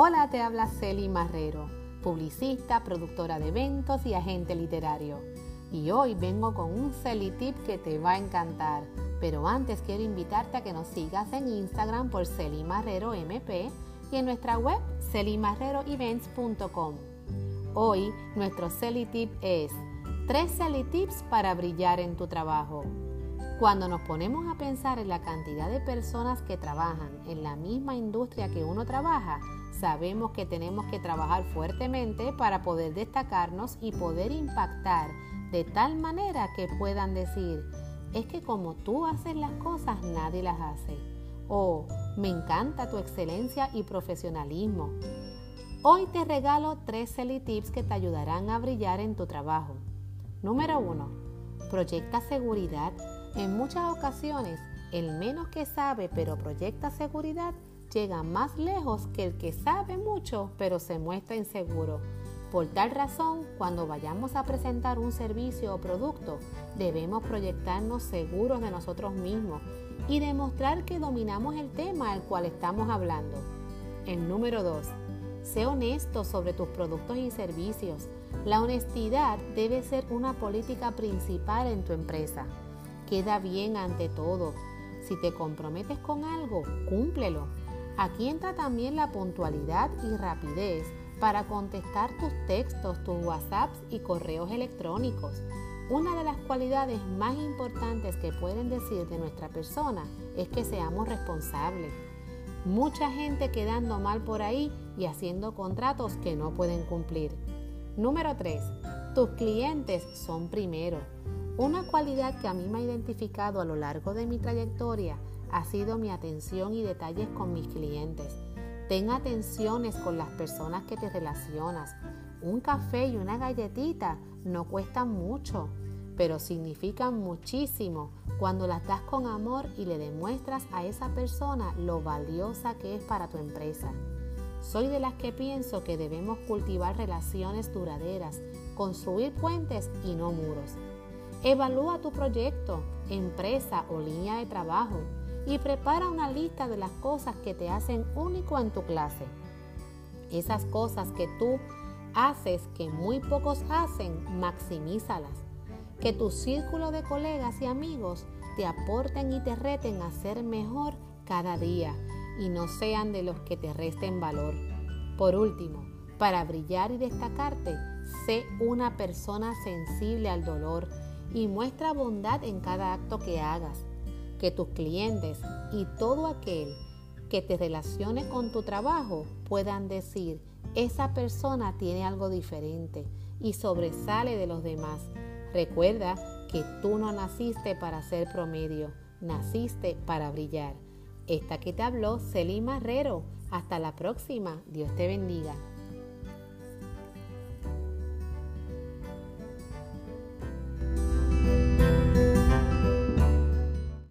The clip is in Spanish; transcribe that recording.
Hola, te habla Celi Marrero, publicista, productora de eventos y agente literario. Y hoy vengo con un Celi Tip que te va a encantar. Pero antes quiero invitarte a que nos sigas en Instagram por Celi Marrero MP y en nuestra web celimarreroevents.com. Hoy nuestro Celi Tip es 3 Celi Tips para brillar en tu trabajo. Cuando nos ponemos a pensar en la cantidad de personas que trabajan en la misma industria que uno trabaja, sabemos que tenemos que trabajar fuertemente para poder destacarnos y poder impactar de tal manera que puedan decir, es que como tú haces las cosas, nadie las hace. O me encanta tu excelencia y profesionalismo. Hoy te regalo tres Celi Tips que te ayudarán a brillar en tu trabajo. Número 1. Proyecta seguridad en muchas ocasiones, el menos que sabe pero proyecta seguridad llega más lejos que el que sabe mucho pero se muestra inseguro. Por tal razón, cuando vayamos a presentar un servicio o producto, debemos proyectarnos seguros de nosotros mismos y demostrar que dominamos el tema al cual estamos hablando. El número 2. Sé honesto sobre tus productos y servicios. La honestidad debe ser una política principal en tu empresa queda bien ante todo. Si te comprometes con algo, cúmplelo. Aquí entra también la puntualidad y rapidez para contestar tus textos, tus WhatsApps y correos electrónicos. Una de las cualidades más importantes que pueden decir de nuestra persona es que seamos responsables. Mucha gente quedando mal por ahí y haciendo contratos que no pueden cumplir. Número 3. Tus clientes son primero. Una cualidad que a mí me ha identificado a lo largo de mi trayectoria ha sido mi atención y detalles con mis clientes. Ten atenciones con las personas que te relacionas. Un café y una galletita no cuestan mucho, pero significan muchísimo cuando las das con amor y le demuestras a esa persona lo valiosa que es para tu empresa. Soy de las que pienso que debemos cultivar relaciones duraderas, construir puentes y no muros. Evalúa tu proyecto, empresa o línea de trabajo y prepara una lista de las cosas que te hacen único en tu clase. Esas cosas que tú haces que muy pocos hacen, maximízalas. Que tu círculo de colegas y amigos te aporten y te reten a ser mejor cada día y no sean de los que te resten valor. Por último, para brillar y destacarte, sé una persona sensible al dolor y muestra bondad en cada acto que hagas. Que tus clientes y todo aquel que te relacione con tu trabajo puedan decir, esa persona tiene algo diferente y sobresale de los demás. Recuerda que tú no naciste para ser promedio, naciste para brillar. Esta que te habló, Celine Marrero. Hasta la próxima. Dios te bendiga.